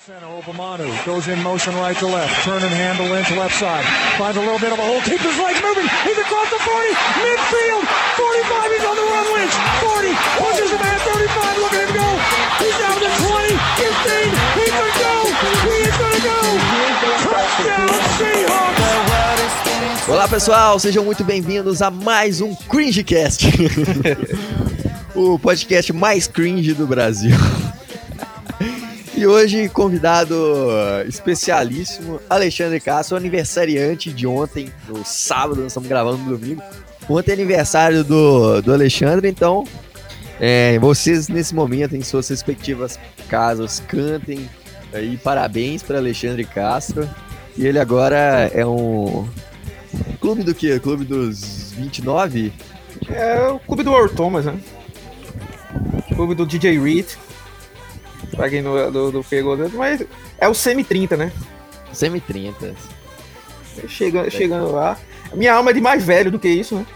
Center, Obamanu goes in motion right to left. Turn and handle into left side. Finds a little bit of a hole. Keeps his legs moving. He's across the 40. Midfield. 45. He's on the run. Lynch. 40. Pushes him at 35. Look at him go. He's down to 20. 15. He's going to go. He is going to go. Touchdown Seahawks. Olá pessoal, sejam muito bem-vindos a mais um Cringecast, o podcast mais cringe do Brasil. E hoje, convidado especialíssimo, Alexandre Castro, aniversariante de ontem, no sábado, nós estamos gravando no domingo. Ontem é aniversário do, do Alexandre, então é, vocês nesse momento, em suas respectivas casas, cantem aí parabéns para Alexandre Castro. E ele agora é um. Clube do quê? Clube dos 29? É o clube do Earl Thomas, né? Clube do DJ Reed. Pra quem não, não, não pegou, mas é o semi-30, né? Semi-30. Chegando, chegando lá. Minha alma é de mais velho do que isso, né?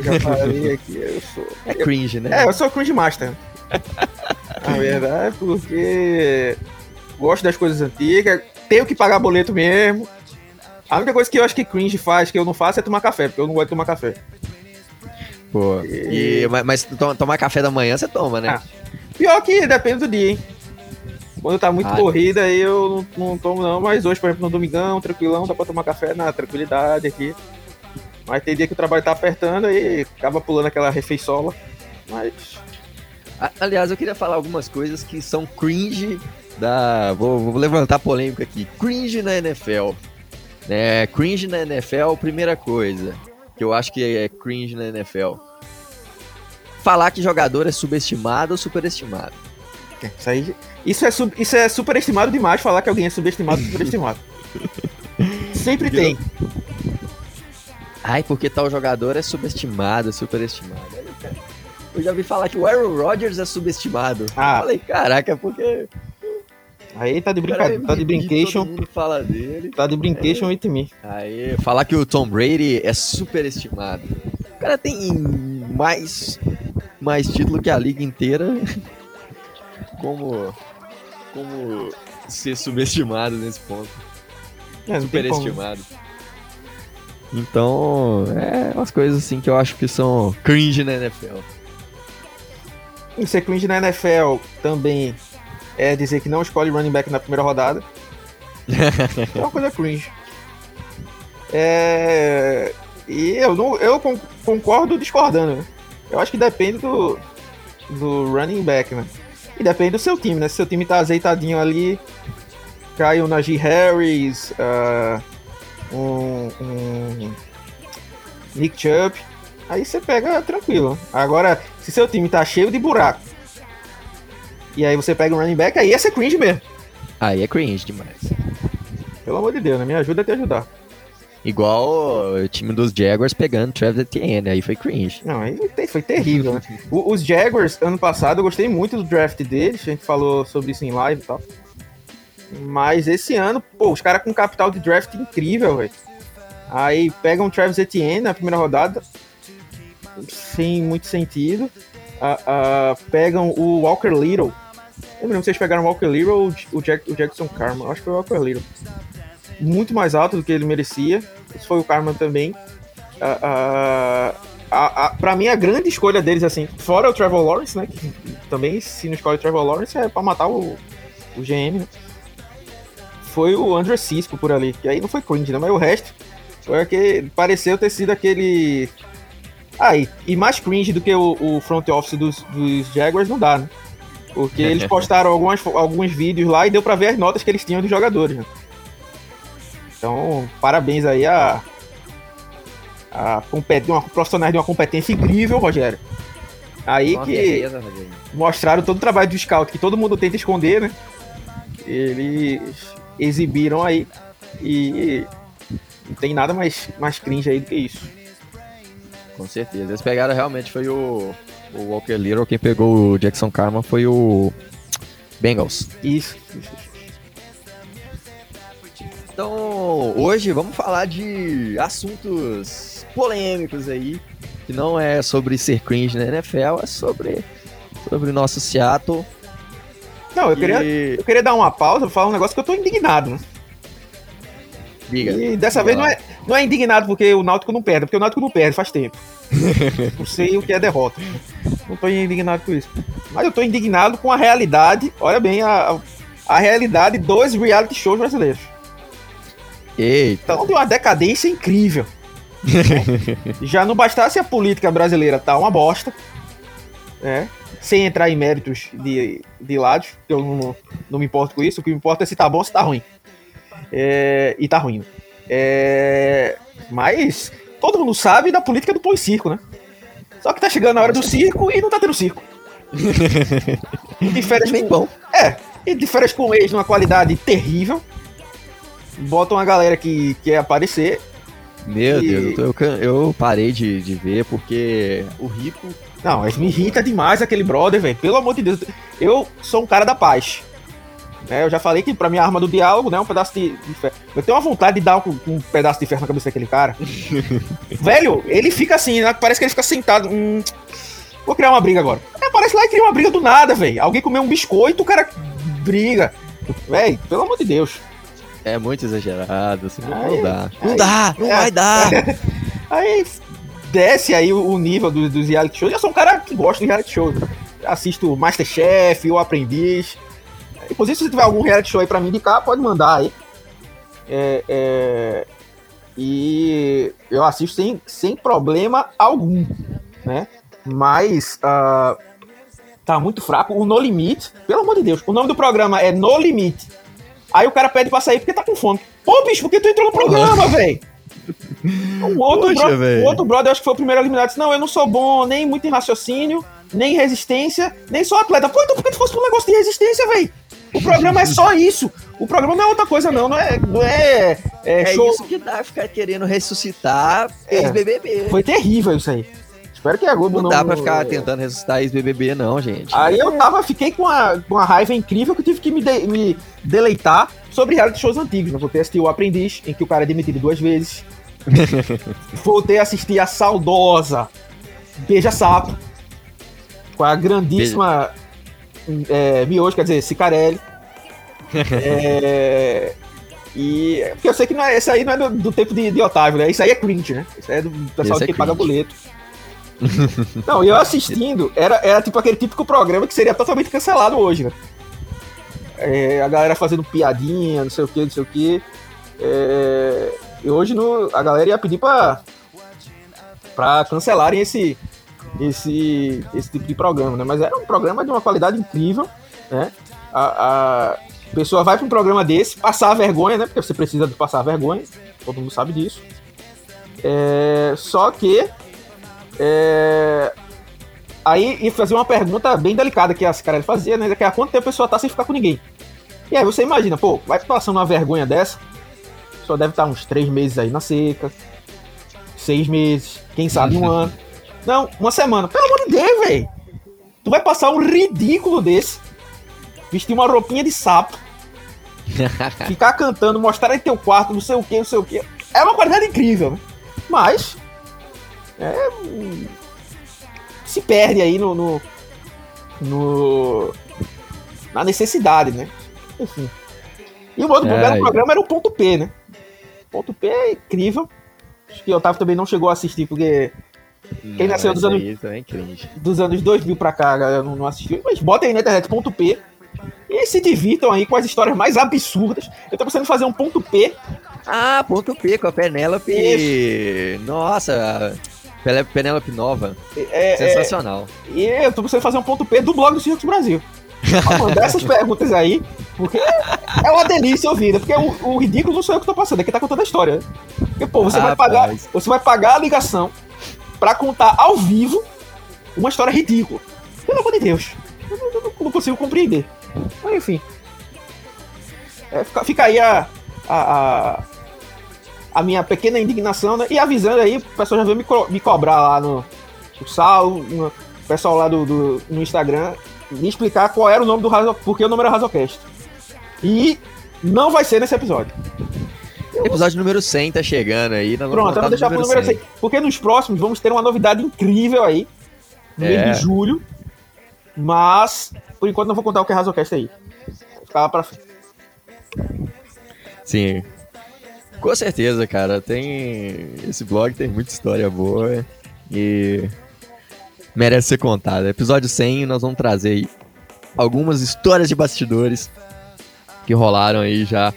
Já falei aqui, eu sou. É cringe, né? É, eu sou cringe master. Na verdade, porque gosto das coisas antigas, tenho que pagar boleto mesmo. A única coisa que eu acho que cringe faz, que eu não faço, é tomar café, porque eu não gosto de tomar café. Pô, e, mas, mas to- tomar café da manhã você toma, né? Ah, Pior que depende do dia, hein? Quando tá muito Ah, corrida, aí eu não, não tomo não, mas hoje, por exemplo, no domingão, tranquilão, dá pra tomar café na tranquilidade aqui. Mas tem dia que o trabalho tá apertando e acaba pulando aquela refeiçola. Mas. Aliás, eu queria falar algumas coisas que são cringe da. Vou, vou levantar polêmica aqui. Cringe na NFL. É, cringe na NFL, primeira coisa que eu acho que é cringe na NFL. Falar que jogador é subestimado ou superestimado. Isso aí. Isso é, sub- isso é superestimado demais falar que alguém é subestimado superestimado. Sempre tem. Ai, porque tal jogador é subestimado, superestimado. Eu já ouvi falar que o Aaron Rodgers é subestimado. Ah. Eu falei, caraca, é porque. Aí tá de é brincadeira. Tá de brincation. Fala dele. Tá de brincation with me. Aí, falar que o Tom Brady é superestimado. O cara tem mais, mais título que a liga inteira. Como, como ser subestimado nesse ponto. É. Superestimado. Então, é umas coisas assim que eu acho que são cringe na NFL. E ser cringe na NFL também é dizer que não escolhe running back na primeira rodada. é uma coisa cringe. É... E eu, não, eu con- concordo discordando. Eu acho que depende do, do running back, né? E depende do seu time, né? Se seu time tá azeitadinho ali, cai o Najee Harris, ah, um, um Nick Chubb, aí você pega tranquilo. Agora, se seu time tá cheio de buraco, e aí você pega um running back, aí ia ser cringe mesmo. Aí é cringe demais. Pelo amor de Deus, né? Me ajuda a te ajudar. Igual o time dos Jaguars pegando Travis Etienne, aí foi cringe. Não, aí foi- terrível, né? Os Jaguars, ano passado, eu gostei muito do draft deles, a gente falou sobre isso em live e tal. Mas esse ano, pô, os caras com capital de draft incrível, velho. Aí pegam Travis Etienne na primeira rodada, sem muito sentido. Ah, ah, pegam o Walker Little. Eu não lembro se vocês pegaram o Walker Little ou o, Jack- o Jackson Carman. Acho que foi o Walker Little. Muito mais alto do que ele merecia. Esse foi o Carman também. Ah, ah, a, a, pra mim, a grande escolha deles, assim, fora o Trevor Lawrence, né? Que também, se não escolhe o Trevor Lawrence, é pra matar o, o GM, né? Foi o Andrew Cisco por ali. Que aí não foi cringe, né? Mas o resto foi aquele. Pareceu ter sido aquele. Ah, e, e mais cringe do que o, o front office dos, dos Jaguars não dá, né? Porque eles postaram algumas, alguns vídeos lá e deu pra ver as notas que eles tinham dos jogadores, né? Então, parabéns aí a, a uma, profissionais de uma competência incrível, Rogério. Aí que beleza, Rogério. mostraram todo o trabalho do scout que todo mundo tenta esconder, né? Eles exibiram aí e não tem nada mais, mais cringe aí do que isso. Com certeza. Eles pegaram realmente foi o, o Walker Little, quem pegou o Jackson Carman foi o Bengals. Isso. isso, isso. Então, hoje vamos falar de assuntos polêmicos aí, que não é sobre ser cringe na NFL, é sobre sobre o nosso Seattle. Não, eu queria, E- eu queria dar uma pausa pra falar um negócio que eu tô indignado? Diga. E dessa vez não é, não é indignado porque o Náutico não perde, porque o Náutico não perde faz tempo. não sei o que é derrota. Não tô indignado com isso. Mas eu tô indignado com a realidade, olha bem, a, a realidade dos reality shows brasileiros. Eita. Então tem uma decadência incrível. Já não bastasse a política brasileira tá uma bosta, né? Sem entrar em méritos de, de lados, que eu não, não me importo com isso, o que me importa é se tá bom ou se tá ruim. É, e tá ruim. É, mas todo mundo sabe da política do pão e circo, né? Só que tá chegando a hora do circo e não tá tendo circo. E de férias Bem com, bom. é, e de férias com ex numa qualidade terrível. Botam uma galera que quer aparecer Meu E- Deus, eu, tô- eu parei de, de ver porque o rico. Não, mas me irrita demais aquele brother, velho. Pelo amor de Deus. Eu sou um cara da paz. Né, eu já falei que pra mim a arma do diálogo, né, é um pedaço de, de ferro. Eu tenho uma vontade de dar um, um pedaço de ferro na cabeça daquele cara. Velho, ele fica assim, né? Parece que ele fica sentado. Hum, vou criar uma briga agora. Aparece lá e cria uma briga do nada, velho. Alguém comeu um biscoito, o cara briga. Velho, pelo amor de Deus. É muito exagerado, assim, não, Aí- não dá. Não dá, é. vai dar. Aí desce aí o, nível do- dos reality shows. Eu sou um cara que gosta de reality shows. Assisto Masterchef, O Aprendiz. Inclusive, se você tiver algum reality show aí pra me indicar, pode mandar aí. É, é, E eu assisto sem, sem problema algum, né? Mas ah, tá muito fraco. O No Limite, pelo amor de Deus, o nome do programa é No Limite. Aí o cara pede pra sair porque tá com fome. Pô, bicho, por que tu entrou no programa, velho? Um outro, Poxa, bro- o outro brother, acho que foi o primeiro eliminado, disse, não, eu não sou bom nem muito em raciocínio, nem em resistência, nem sou atleta. Pô, então por que tu fosse um negócio de resistência, velho? O programa é só isso. O programa não é outra coisa, não. Não é, não é, é É show. isso que dá ficar querendo ressuscitar É. ex-BBB. Foi terrível isso aí. Espero que a Globo Não não... dá pra ficar tentando ressuscitar ex-BBB, não, gente. Aí eu tava, fiquei com uma, com uma raiva incrível que eu tive que me, de- me deleitar sobre reality shows antigos. né? Voltei a assistir O Aprendiz, em que o cara é demitido duas vezes. Voltei a assistir a saudosa Beija Sapo, com a grandíssima é, Miojo, quer dizer, Cicarelli. É, e porque eu sei que não é, esse aí não é do, do tempo de, de Otávio, né? Isso aí é cringe, né? Isso aí é do pessoal é que paga cringe. boleto. Não, e eu assistindo, era, era tipo aquele típico programa que seria totalmente cancelado hoje, né? É, a galera fazendo piadinha, não sei o que, não sei o que. É, e hoje no, a galera ia pedir pra, pra cancelarem esse, esse, esse tipo de programa, né? Mas era um programa de uma qualidade incrível, né? A, a pessoa vai pra um programa desse, passar a vergonha, né? Porque você precisa de passar a vergonha, todo mundo sabe disso. É, só que é, aí ia fazer uma pergunta bem delicada que as caras faziam, né? Que é há quanto tempo a pessoa tá sem ficar com ninguém. E aí você imagina, pô, vai passando uma vergonha dessa, só deve estar uns três meses aí na seca, seis meses, quem sabe um ano. Não, uma semana. Pelo amor de Deus, velho. Tu vai passar um ridículo desse, vestir uma roupinha de sapo, ficar cantando, mostrar em teu quarto, não sei o que, não sei o que. É uma qualidade incrível? Mas. É, se perde aí no, no, no- na necessidade, né? Enfim. E o outro É, e- programa era o ponto P, né? Ponto P é incrível. Acho que o Otávio também não chegou a assistir, porque Quem nasceu dos anos- é dos anos 2000 pra cá, galera não, não assistiu. Mas bota aí na internet ponto P e se divirtam aí com as histórias mais absurdas. Eu tô pensando em fazer um ponto P. Ah, ponto P com a Penélope. Nossa, Penélope Nova. É, é, Sensacional. e eu tô pensando em fazer um ponto P do blog do Circus Brasil. Pra mandar essas perguntas aí, porque é uma delícia ouvir, né? Porque o, o ridículo não sou eu que tô passando, é quem tá contando a história. Porque, pô, você vai pagar. Você vai pagar a ligação pra contar ao vivo uma história ridícula. Pelo amor de Deus. Eu não, eu não consigo compreender. Mas enfim. É, fica, fica aí a, a, a, a minha pequena indignação, né? E avisando aí, o pessoal já veio me, co- me cobrar lá no, no Sal, no, o pessoal lá do, do- no Instagram, me explicar qual era o nome do Razo, porque o nome era Razocast. E não vai ser nesse episódio. Episódio número 100 tá chegando aí. Pronto, eu vou deixar pro número 100. Porque nos próximos vamos ter uma novidade incrível aí. No É. mês de julho. Mas, por enquanto, não vou contar o que é Razocast aí. ficava pra frente. Sim. Com certeza, cara. Tem. Esse blog tem muita história boa e merece ser contada. Episódio 100, nós vamos trazer algumas histórias de bastidores que rolaram aí já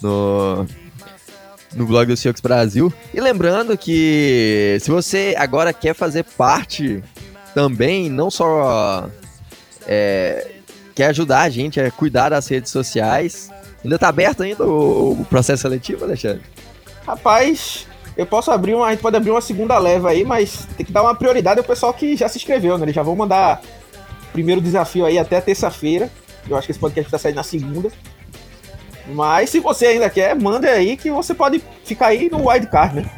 no, no blog do Seahawks Brasil. E lembrando que se você agora quer fazer parte também, não só é, quer ajudar a gente a cuidar das redes sociais, ainda tá aberto ainda o, o processo seletivo, Alexandre? Rapaz, eu posso abrir uma. A gente pode abrir uma segunda leva aí, mas tem que dar uma prioridade ao pessoal que já se inscreveu, né? Eles já vão mandar o primeiro desafio aí até terça-feira. Eu acho que esse podcast vai sair na segunda. Mas se você ainda quer, manda aí que você pode ficar aí no wildcard, né?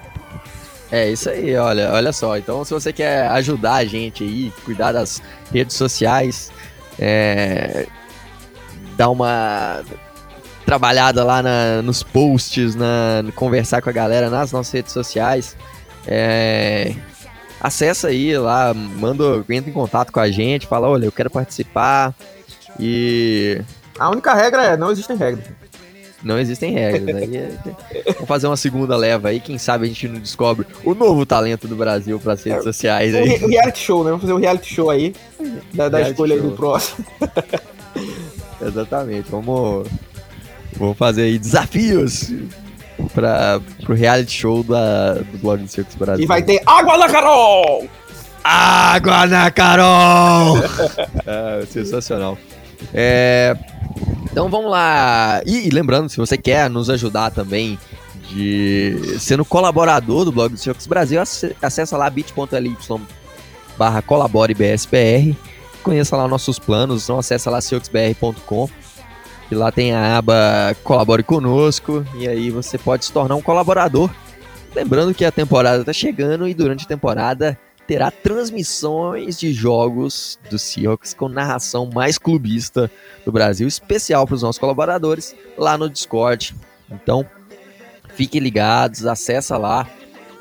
É isso aí, olha, olha só. Então, se você quer ajudar a gente aí, cuidar das redes sociais, é, dar uma trabalhada lá na, nos posts, na, conversar com a galera nas nossas redes sociais, é, acessa aí lá, manda, entra em contato com a gente, fala, olha, eu quero participar e... A única regra é, não existem regras. Não existem regras. Aí é... Vamos fazer uma segunda leva aí, quem sabe a gente não descobre o novo talento do Brasil para as redes é, sociais. Aí. O reality show, né? Vamos fazer um reality show aí, da, da escolha show. do próximo. Exatamente, vamos, vamos fazer aí desafios para o reality show da, do Blog do Circus Brasil. E vai ter Água na Carol! Água na Carol! é, sensacional. É, então vamos lá. E, e, lembrando, se você quer nos ajudar também de sendo colaborador do blog do Seahawks Brasil, acessa lá bit.ly barra colaborebspr. Conheça lá nossos planos, então acessa lá seahawksbr.com e lá tem a aba Colabore Conosco e aí você pode se tornar um colaborador. Lembrando que a temporada está chegando e durante a temporada terá transmissões de jogos do Seahawks com narração mais clubista do Brasil, especial para os nossos colaboradores lá no Discord. Então, fiquem ligados, acessa lá,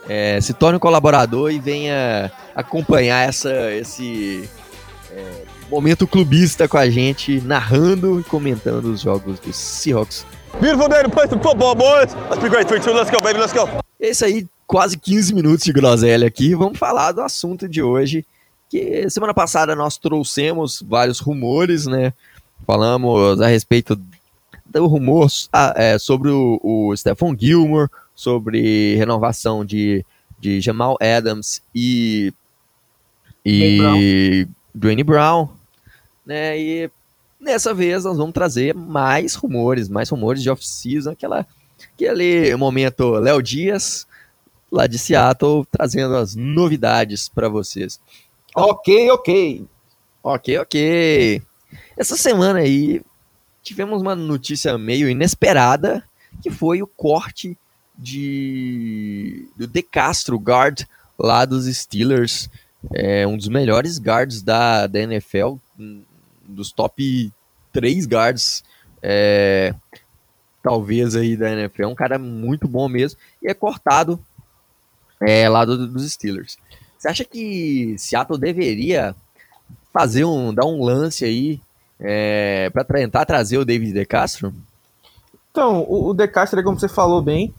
é, se torne um colaborador e venha acompanhar essa, esse é, momento clubista com a gente, narrando e comentando os jogos do Seahawks. Beautiful day to play some football, boys. Let's be great. 3, 2, let's go, baby, let's go. É isso aí, quase 15 minutos de groselha aqui. Vamos falar do assunto de hoje, que semana passada nós trouxemos vários rumores, né? Falamos a respeito do rumor é, sobre o, o Stephon Gilmore, sobre renovação de, de Jamal Adams e, e Dwayne Brown, né? E nessa vez nós vamos trazer mais rumores, mais rumores de off-season, aquela, aquele momento Léo Dias, lá de Seattle, trazendo as novidades para vocês. Ok, ok. Ok, ok. Essa semana aí tivemos uma notícia meio inesperada, que foi o corte de do De Castro, guard lá dos Steelers, é um dos melhores guards da, da NFL, dos top 3 guards, é, talvez aí da NFL, um cara muito bom mesmo, e é cortado é, lá do, dos Steelers. Você acha que Seattle deveria fazer um, dar um lance aí é, para tentar trazer o David De Castro? Então, o, o De Castro, como você falou bem,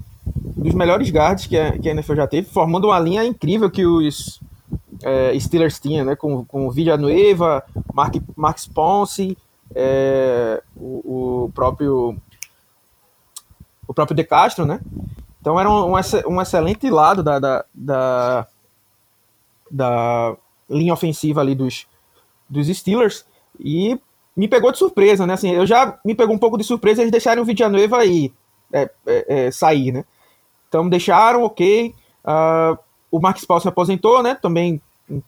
um dos melhores guards que a, que a NFL já teve, formando uma linha incrível que os é, Steelers tinham, né? Com, com Villanueva, Mark, Mark Ponce, é, o, o, próprio o próprio De Castro, né? Então era um, um, excelente lado da, da, da, da, linha ofensiva ali dos, dos Steelers e me pegou de surpresa, né? Assim, eu já me pegou um pouco de surpresa eles deixarem o Villanueva aí é, é, é, sair, né? Então deixaram, ok. Uh, o Marcos Paul se aposentou, né? Também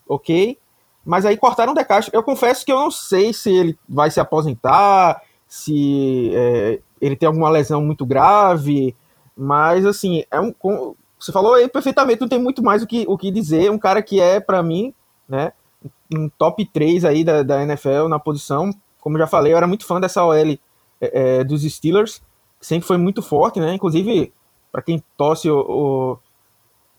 ok. Mas aí cortaram o Decastro. Eu confesso que eu não sei se ele vai se aposentar, se é, ele tem alguma lesão muito grave, mas, assim, é um. Você falou aí perfeitamente, não tem muito mais o que, o que dizer. Um cara que é, para mim, né, um top 3 aí da, da NFL na posição. Como já falei, eu era muito fã dessa OL é, é, dos Steelers, que sempre foi muito forte, né? Inclusive, para quem torce ou,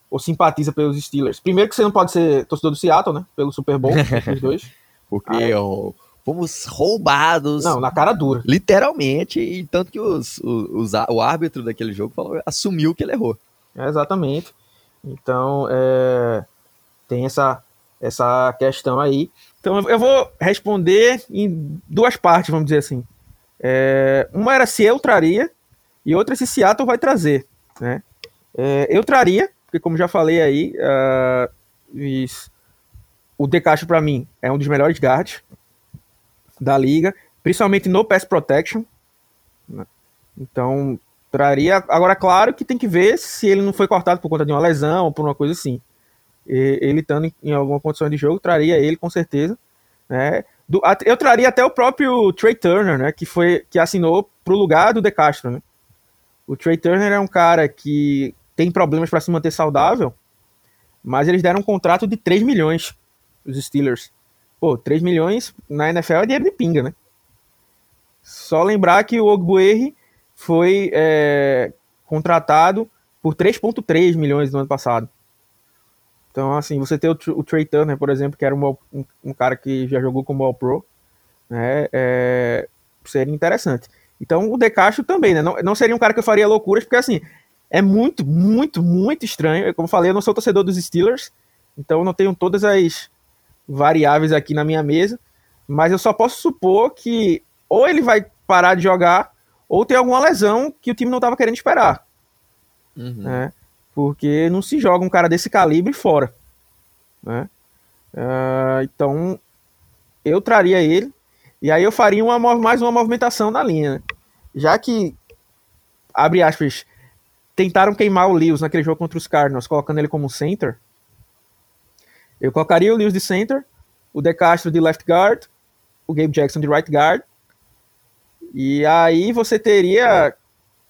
ou, simpatiza pelos Steelers. Primeiro que você não pode ser torcedor do Seattle, né? Pelo Super Bowl, os dois. Porque o fomos roubados. Não, na cara dura. Literalmente, e tanto que os, os, os, o árbitro daquele jogo falou, assumiu que ele errou. É, exatamente. Então, é, tem essa, essa questão aí. Então, eu vou responder em duas partes, vamos dizer assim. É, uma era se eu traria, e outra se Seattle vai trazer. Né? É, eu traria, porque como já falei aí, uh, isso, o Decacho para mim é um dos melhores guards da liga, principalmente no pass protection. Né? Então, traria. Agora, claro que tem que ver se ele não foi cortado por conta de uma lesão ou por uma coisa assim. E, ele estando em, alguma condição de jogo, traria ele com certeza. Né? Do, eu traria até o próprio Trey Turner, né? Que foi que assinou pro lugar do De Castro, né? O Trey Turner é um cara que tem problemas para se manter saudável, mas eles deram um contrato de 3 milhões, os Steelers. Pô, 3 milhões na NFL é dinheiro de pinga, né? Só lembrar que o Ogbuerri foi é, contratado por 3,3 milhões no ano passado. Então, assim, você ter o, o Trey Turner, por exemplo, que era um, um, um cara que já jogou como All-Pro, né, é, seria interessante. Então, o De Castro também, né? Não, não seria um cara que eu faria loucuras, porque, assim, é muito, muito, muito estranho. Como eu falei, eu não sou torcedor dos Steelers, então eu não tenho todas as variáveis aqui na minha mesa, mas eu só posso supor que ou ele vai parar de jogar ou tem alguma lesão que o time não estava querendo esperar. Uhum. Né? Porque não se joga um cara desse calibre fora. Né? Uh, então, eu traria ele. E aí eu faria uma, mais uma movimentação na linha. Né? Já que, abre aspas, tentaram queimar o Lewis naquele jogo contra os Cardinals, colocando ele como center. Eu colocaria o Lewis de center, o De Castro de left guard, o Gabe Jackson de right guard. E aí você teria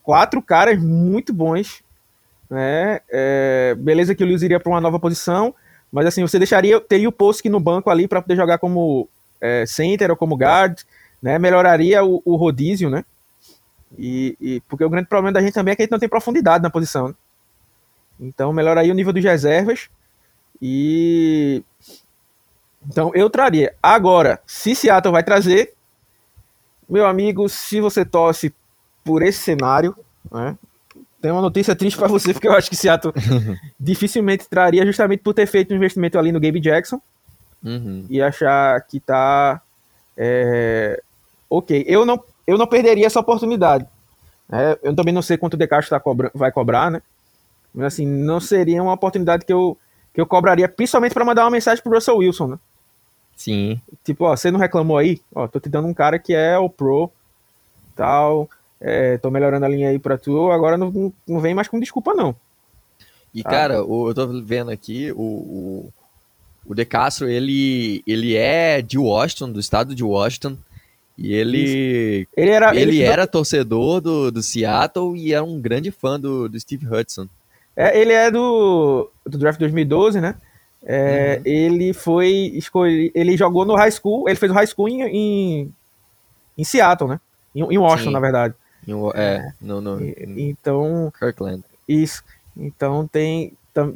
quatro caras muito bons. Né? É, beleza que o Lewis iria para uma nova posição, mas assim, você deixaria, teria o Post no banco ali para poder jogar como é, center ou como guard, né? Melhoraria o, o rodízio, né? E, e, porque o grande problema da gente também é que a gente não tem profundidade na posição. Né? Então melhoraria o nível dos reservas e então eu traria. Agora, se Seattle vai trazer, meu amigo, se você torce por esse cenário, né, tem uma notícia triste para você, porque eu acho que Seattle dificilmente traria, justamente por ter feito um investimento ali no Gabe Jackson uhum. e achar que tá é, ok. Eu não, eu não perderia essa oportunidade. É, eu também não sei quanto o Decastro tá cobra, vai cobrar, né? Mas assim, não seria uma oportunidade que eu que eu cobraria principalmente para mandar uma mensagem pro Russell Wilson, né? Sim. Tipo, ó, você não reclamou aí? Ó, tô te dando um cara que é o pro, tal, é, tô melhorando a linha aí pra tu, agora não, não vem mais com desculpa, não. E, tá? cara, o, eu tô vendo aqui, o, o, o De Castro, ele, ele é de Washington, do estado de Washington, e ele, ele era, ele, ele era torcedor do, do Seattle e era um grande fã do, do Steve Hudson. É, ele é do, do draft 2012, né? É, uhum. Ele foi. Ele jogou no high school. Ele fez o high school em, em, em Seattle, né? Em, em Washington, Sim. na verdade. Em, é, no, no, então. Kirkland. Isso. Então tem,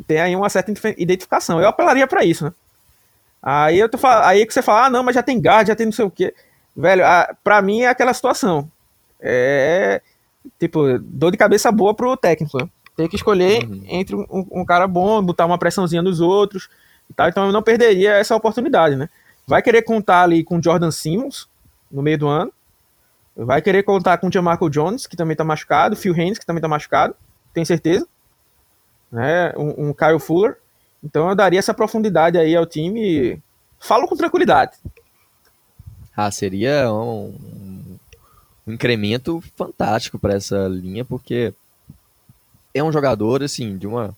tem aí uma certa identificação. Eu apelaria para isso, né? Aí eu tô aí que você fala, ah, não, mas já tem guard, já tem não sei o quê. Velho, a, pra mim é aquela situação. É tipo, dor de cabeça boa pro técnico. Né? Tem que escolher uhum. entre um, um, cara bom, botar uma pressãozinha nos outros e tal. Então eu não perderia essa oportunidade, né? Vai querer contar ali com Jordan Simmons no meio do ano. Vai querer contar com o Jamarco Jones, que também tá machucado, Phil Haynes, que também tá machucado, tenho certeza. Né? Um, um Kyle Fuller. Então eu daria essa profundidade aí ao time. Falo com tranquilidade. Ah, seria um, um incremento fantástico para essa linha, porque é um jogador, assim, de uma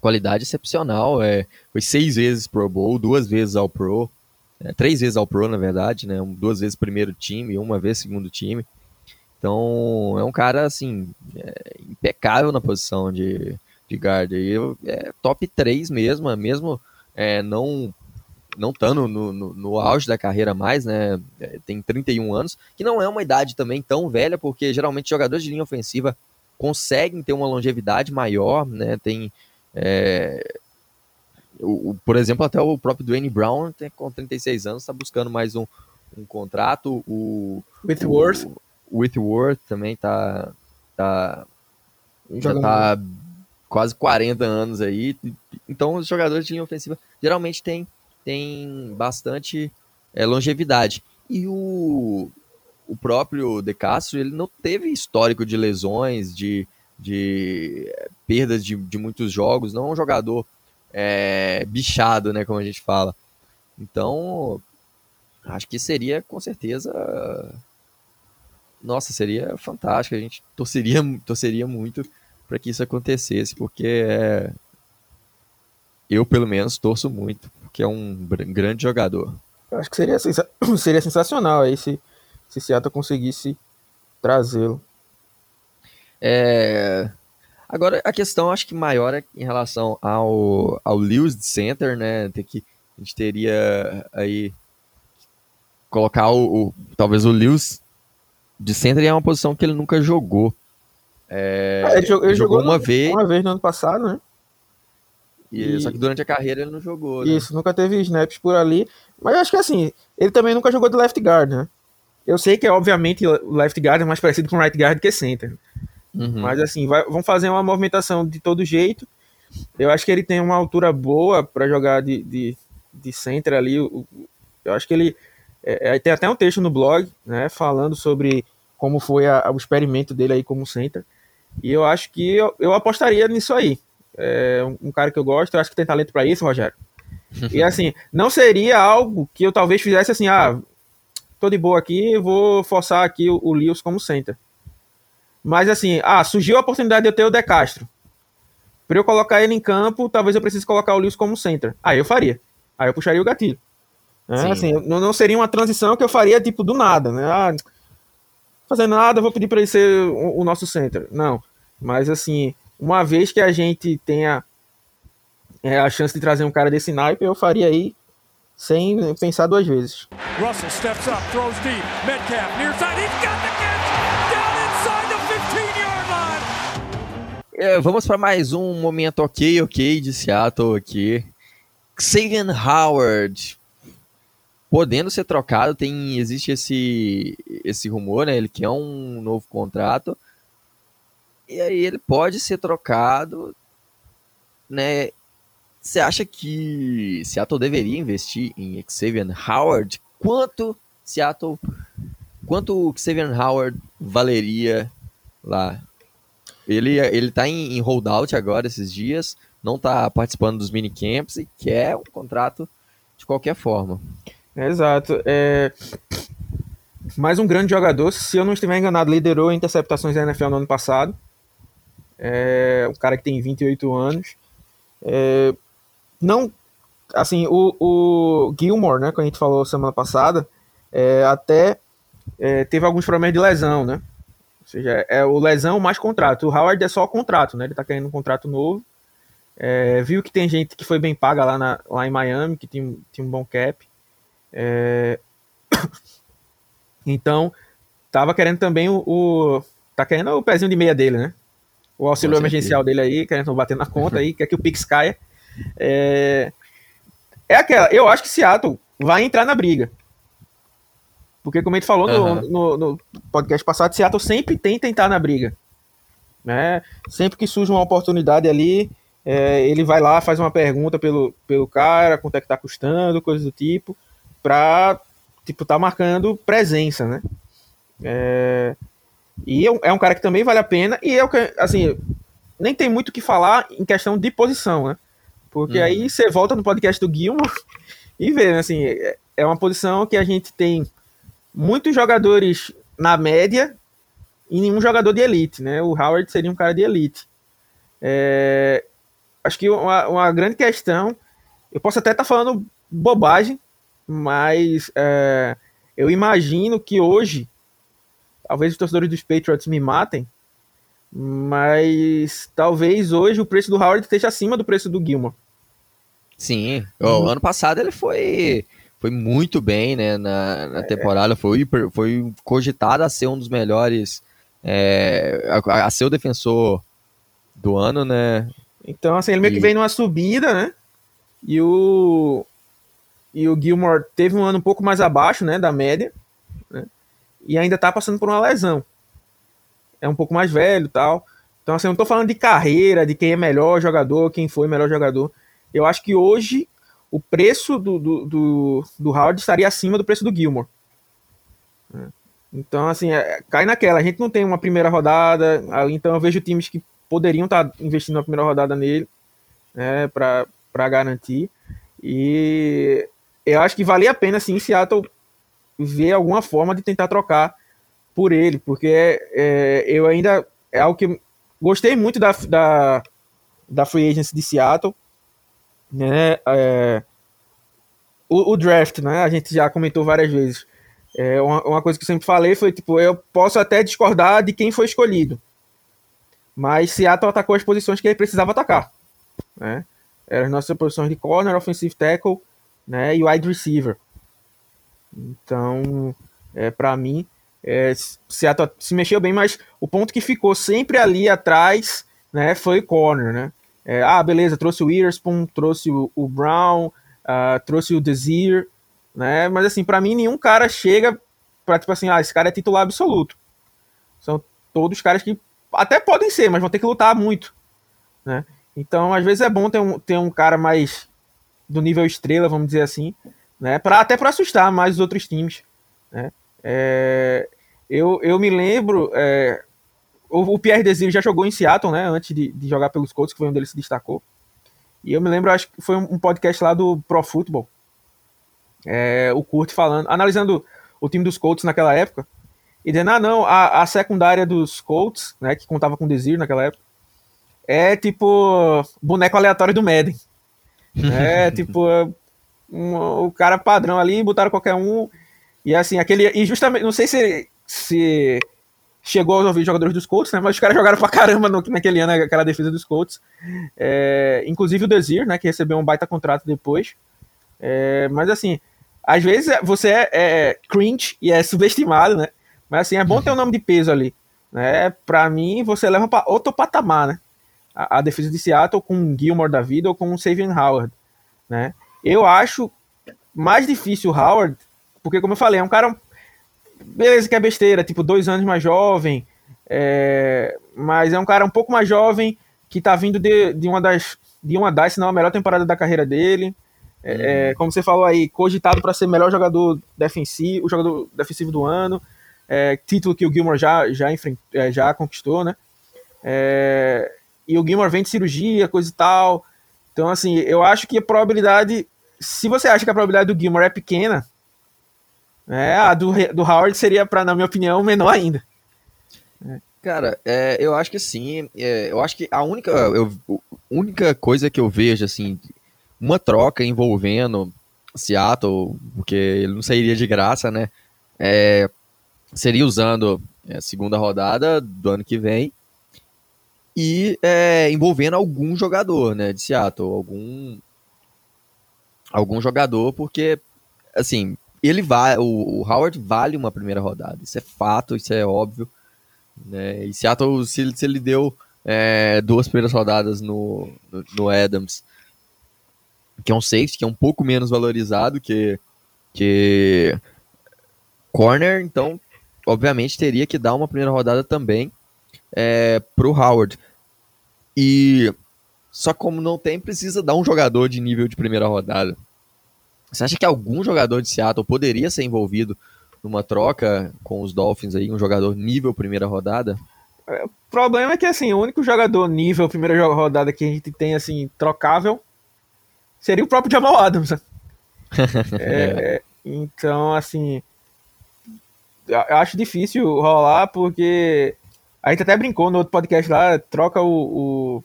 qualidade excepcional. É, foi seis vezes Pro Bowl, duas vezes ao Pro, é, três vezes ao Pro, na verdade, né? Duas vezes primeiro time, uma vez segundo time. Então, é um cara, assim, é, impecável na posição de, de guard. E é top 3 mesmo, mesmo é, não não estando no, no, no, auge da carreira mais, né? É, tem 31 anos, que não é uma idade também tão velha, porque geralmente jogadores de linha ofensiva conseguem ter uma longevidade maior, né? Tem, é, o, o, por exemplo, até o próprio Dwayne Brown tem, com 36 anos está buscando mais um, um contrato. O Whitworth. O Whitworth também tá, tá já tá quase 40 anos aí. Então os jogadores de linha ofensiva geralmente têm tem bastante é, longevidade. E o, o próprio De Castro, ele não teve histórico de lesões, de, de é, perdas de, de muitos jogos, não é um jogador é, bichado, né, como a gente fala. Então, acho que seria com certeza. Nossa, seria fantástico. A gente torceria, torceria muito para que isso acontecesse, porque é, eu, pelo menos, torço muito, porque é um grande jogador. Eu acho que seria, sensa- seria sensacional aí se, se Seattle conseguisse trazê-lo. É, Agora, a questão acho que maior é em relação ao, ao Lewis de center, né? Tem que, a gente teria aí colocar o, o- talvez o Lewis de center é uma posição que ele nunca jogou. É, Ah, ele jogou, ele jogou uma no- vez, uma vez no ano passado, né? E, e- só que durante a carreira ele não jogou. né? Isso, nunca teve snaps por ali. Mas eu acho que assim, ele também nunca jogou de left guard, né? Eu sei que, obviamente, o left guard é mais parecido com right guard que center. Uhum. Mas assim, vai, vão fazer uma movimentação de todo jeito. Eu acho que ele tem uma altura boa para jogar de, de, de center ali. Eu acho que ele. é, é, tem até um texto no blog, né? Falando sobre como foi a- o experimento dele aí como center. E eu acho que eu, eu apostaria nisso aí. É um, cara que eu gosto, eu acho que tem talento para isso, Rogério. E assim, não seria algo que eu talvez fizesse assim, ah, tô de boa aqui, vou forçar aqui o, o Lewis como center. Mas assim, ah, surgiu a oportunidade de eu ter o De Castro. Para eu colocar ele em campo, talvez eu precise colocar o Lewis como center. Aí eu faria. Aí eu puxaria o gatilho. Sim. Assim, não, não seria uma transição que eu faria tipo do nada, né? Ah, fazendo nada, vou pedir para ele ser o, o nosso center. Não. Mas assim, uma vez que a gente tenha é, a chance de trazer um cara desse naipe, eu faria aí sem pensar duas vezes. Russell steps up, throws deep. Metcalf near side. He's got the catch down inside the 15 yard line. É, vamos para mais um momento ok, ok de Seattle aqui. Xavier Howard podendo ser trocado, tem existe esse esse rumor, né? Ele quer um novo contrato. E aí ele pode ser trocado, né? Você acha que Seattle deveria investir em Xavier Howard? Quanto Seattle quanto Xavier Howard valeria lá? Ele, ele tá em, em holdout agora esses dias, não tá participando dos minicamps e quer um contrato de qualquer forma. Exato. É... Mais um grande jogador, se eu não estiver enganado, liderou interceptações da NFL no ano passado. É... Um cara que tem 28 anos. É... Não. Assim, o, o Gilmore, né, que a gente falou semana passada, é, até é, teve alguns problemas de lesão, né? Ou seja, é o lesão mais contrato. O Howard é só contrato, né? Ele tá querendo um contrato novo. É, viu que tem gente que foi bem paga lá, na, lá em Miami, que tinha, tinha um bom cap. É, Então, tava querendo também o, o- Tá querendo o pezinho de meia dele, né? O auxílio emergencial dele aí, querendo bater na conta aí, quer que o Pix caia. É, é aquela. Eu acho que Seattle vai entrar na briga. Porque, como a gente falou no- Aham. no, no podcast passado, Seattle sempre tenta entrar na briga. Né? Sempre que surge uma oportunidade ali, é, ele vai lá, faz uma pergunta pelo, pelo cara, quanto é que tá custando, coisas do tipo, pra, tipo, tá marcando presença, né? É, e é um, é um cara que também vale a pena, e é o que, assim, nem tem muito o que falar em questão de posição, né? Porque Uhum. aí você volta no podcast do Gilmore e vê, né, assim, é- é uma posição que a gente tem muitos jogadores na média e nenhum jogador de elite, né? O Howard seria um cara de elite. É, acho que uma, uma grande questão, eu posso até estar falando bobagem, mas é, eu imagino que hoje, talvez os torcedores dos Patriots me matem, mas talvez hoje o preço do Howard esteja acima do preço do Gilmore. Sim, o ano passado ele foi, foi muito bem né, na, na temporada, foi, foi cogitado a ser um dos melhores, é, a, a ser o defensor do ano, né? Então, assim, ele meio que E- vem numa subida, né? E o. e o Gilmore teve um ano um pouco mais abaixo, né, da média, e ainda tá passando por uma lesão. É um pouco mais velho tal. Então, assim, eu não tô falando de carreira, de quem é melhor jogador, quem foi melhor jogador. Eu acho que hoje o preço do, do, do, do Howard estaria acima do preço do Gilmore. Então, assim, é, cai naquela. A gente não tem uma primeira rodada, então eu vejo times que poderiam estar tá investindo na primeira rodada nele, né, para garantir. E eu acho que valia a pena, sim, Seattle ver alguma forma de tentar trocar por ele, porque é, eu ainda é algo que gostei muito da, da, da free agency de Seattle, né? É, o, o, draft, né? A gente já comentou várias vezes. É, uma, uma, coisa que eu sempre falei foi tipo, eu posso até discordar de quem foi escolhido, mas Seattle atacou as posições que ele precisava atacar, né? Eram as nossas posições de corner, offensive tackle, né? E wide receiver. Então, é, para mim, é, se mexeu bem, mas o ponto que ficou sempre ali atrás, né? Foi o corner, né? É, ah, beleza, trouxe o Witherspoon, trouxe o, o Brown, uh, trouxe o Desir, né? Mas assim, para mim nenhum cara chega para tipo assim, ah, esse cara é titular absoluto. São todos caras que até podem ser, mas vão ter que lutar muito, né? Então, às vezes é bom ter um, ter um cara mais do nível estrela, vamos dizer assim, né? Para até para assustar mais os outros times, né? É, eu, eu me lembro, é, o, o Pierre Desir já jogou em Seattle, né? Antes de, de, jogar pelos Colts, que foi onde ele se destacou. E eu me lembro, acho que foi um podcast lá do Pro Football. É, o Kurt falando, analisando o time dos Colts naquela época. E dizendo, ah, não, a, a secundária dos Colts, né? Que contava com Desir naquela época. É tipo boneco aleatório do Madden. É tipo um, o cara padrão ali, botaram qualquer um. E assim, aquele. E justamente, não sei se, se chegou aos ouvidos jogadores dos Colts, né? Mas os caras jogaram pra caramba no, naquele ano, aquela defesa dos Colts. É, inclusive o Desir, né? Que recebeu um baita contrato depois. É, mas assim, às vezes você é, é, cringe e é subestimado, né? Mas assim, é bom ter um nome de peso ali. Né? Pra mim, você leva para outro patamar, né? A, a, defesa de Seattle com um Gilmore da vida ou com um Savian Howard, né? Eu acho mais difícil o Howard, porque como eu falei, é um cara beleza que é besteira, tipo, dois anos mais jovem, é, mas é um cara um pouco mais jovem que tá vindo de, de uma das, de uma das, se não a melhor temporada da carreira dele. É, uhum. é, como você falou aí, cogitado para ser melhor jogador defensivo, o jogador defensivo do ano, é, título que o Gilmore já, já, enfrent, é, já conquistou, né? É, e o Gilmore vem de cirurgia, coisa e tal. Então, assim, eu acho que a probabilidade. Se você acha que a probabilidade do Gilmore é pequena, é, a do, do Howard seria, pra, na minha opinião, menor ainda. Cara, é, eu acho que sim. É, eu acho que a única, eu, única coisa que eu vejo, assim, uma troca envolvendo Seattle, porque ele não sairia de graça, né? É, seria usando a segunda rodada do ano que vem e é, envolvendo algum jogador, né, de Seattle, algum algum jogador, porque assim ele vai, o, o, Howard vale uma primeira rodada, isso é fato, isso é óbvio. Né? E Seattle, se, se ele deu é, duas primeiras rodadas no, no, no, Adams, que é um safety, que é um pouco menos valorizado que, que corner, então, obviamente, teria que dar uma primeira rodada também é, pro Howard. E só como não tem, precisa dar um jogador de nível de primeira rodada. Você acha que algum jogador de Seattle poderia ser envolvido numa troca com os Dolphins aí, um jogador nível primeira rodada? É, o problema é que assim, o único jogador nível primeira rodada que a gente tem assim trocável seria o próprio Jamal Adams. é, então, assim, eu acho difícil rolar porque a gente até brincou no outro podcast lá, troca o,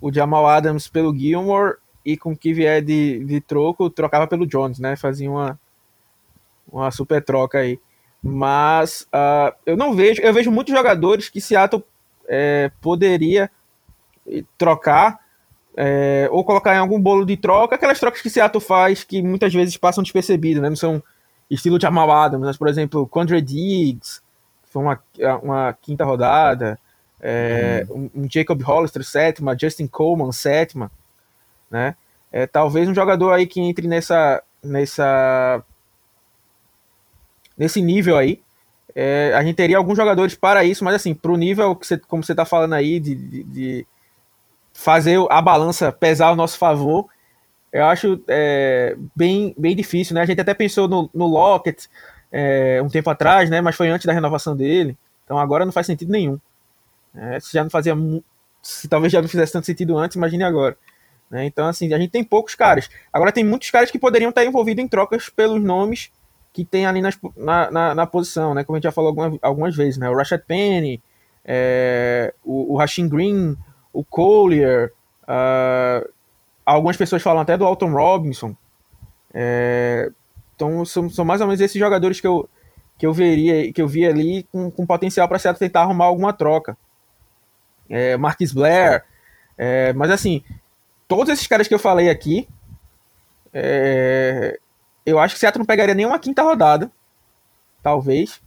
o, o Jamal Adams pelo Gilmore e com o que vier de, de troco, trocava pelo Jones, né? Fazia uma, uma super troca aí. Mas uh, eu não vejo, eu vejo muitos jogadores que Seattle é, poderia trocar é, ou colocar em algum bolo de troca, aquelas trocas que Seattle faz que muitas vezes passam despercebidas, né? Não são estilo de Jamal Adams, mas, por exemplo, Condre Diggs, foi uma, uma quinta rodada, é, uhum. um, um, Jacob Hollister, sétima, Justin Coleman, sétima, né? É, talvez um jogador aí que entre nessa, nessa nesse nível aí. É, a gente teria alguns jogadores para isso, mas assim, para o nível que você, como você está falando aí, de, de, de, fazer a balança pesar ao nosso favor, eu acho é, bem, bem difícil, né? A gente até pensou no, no Lockett é, um tempo atrás, né? Mas foi antes da renovação dele, então agora não faz sentido nenhum. É, se já não fazia, se talvez já não fizesse tanto sentido antes, imagine agora. Né? Então, assim, a gente tem poucos caras. Agora tem muitos caras que poderiam estar envolvidos em trocas pelos nomes que tem ali nas, na, na, na, posição, né? Como a gente já falou algumas, algumas vezes, né? O Rashad Penny, é, o, o Rasheen Green, o Collier, uh, algumas pessoas falam até do Alton Robinson. É, então são, são mais ou menos esses jogadores que eu, que eu veria, que eu vi ali com, com potencial para tentar arrumar alguma troca. É, Marquis Blair, é, mas assim, todos esses caras que eu falei aqui, é, eu acho que o Seattle não pegaria nenhuma quinta rodada, talvez.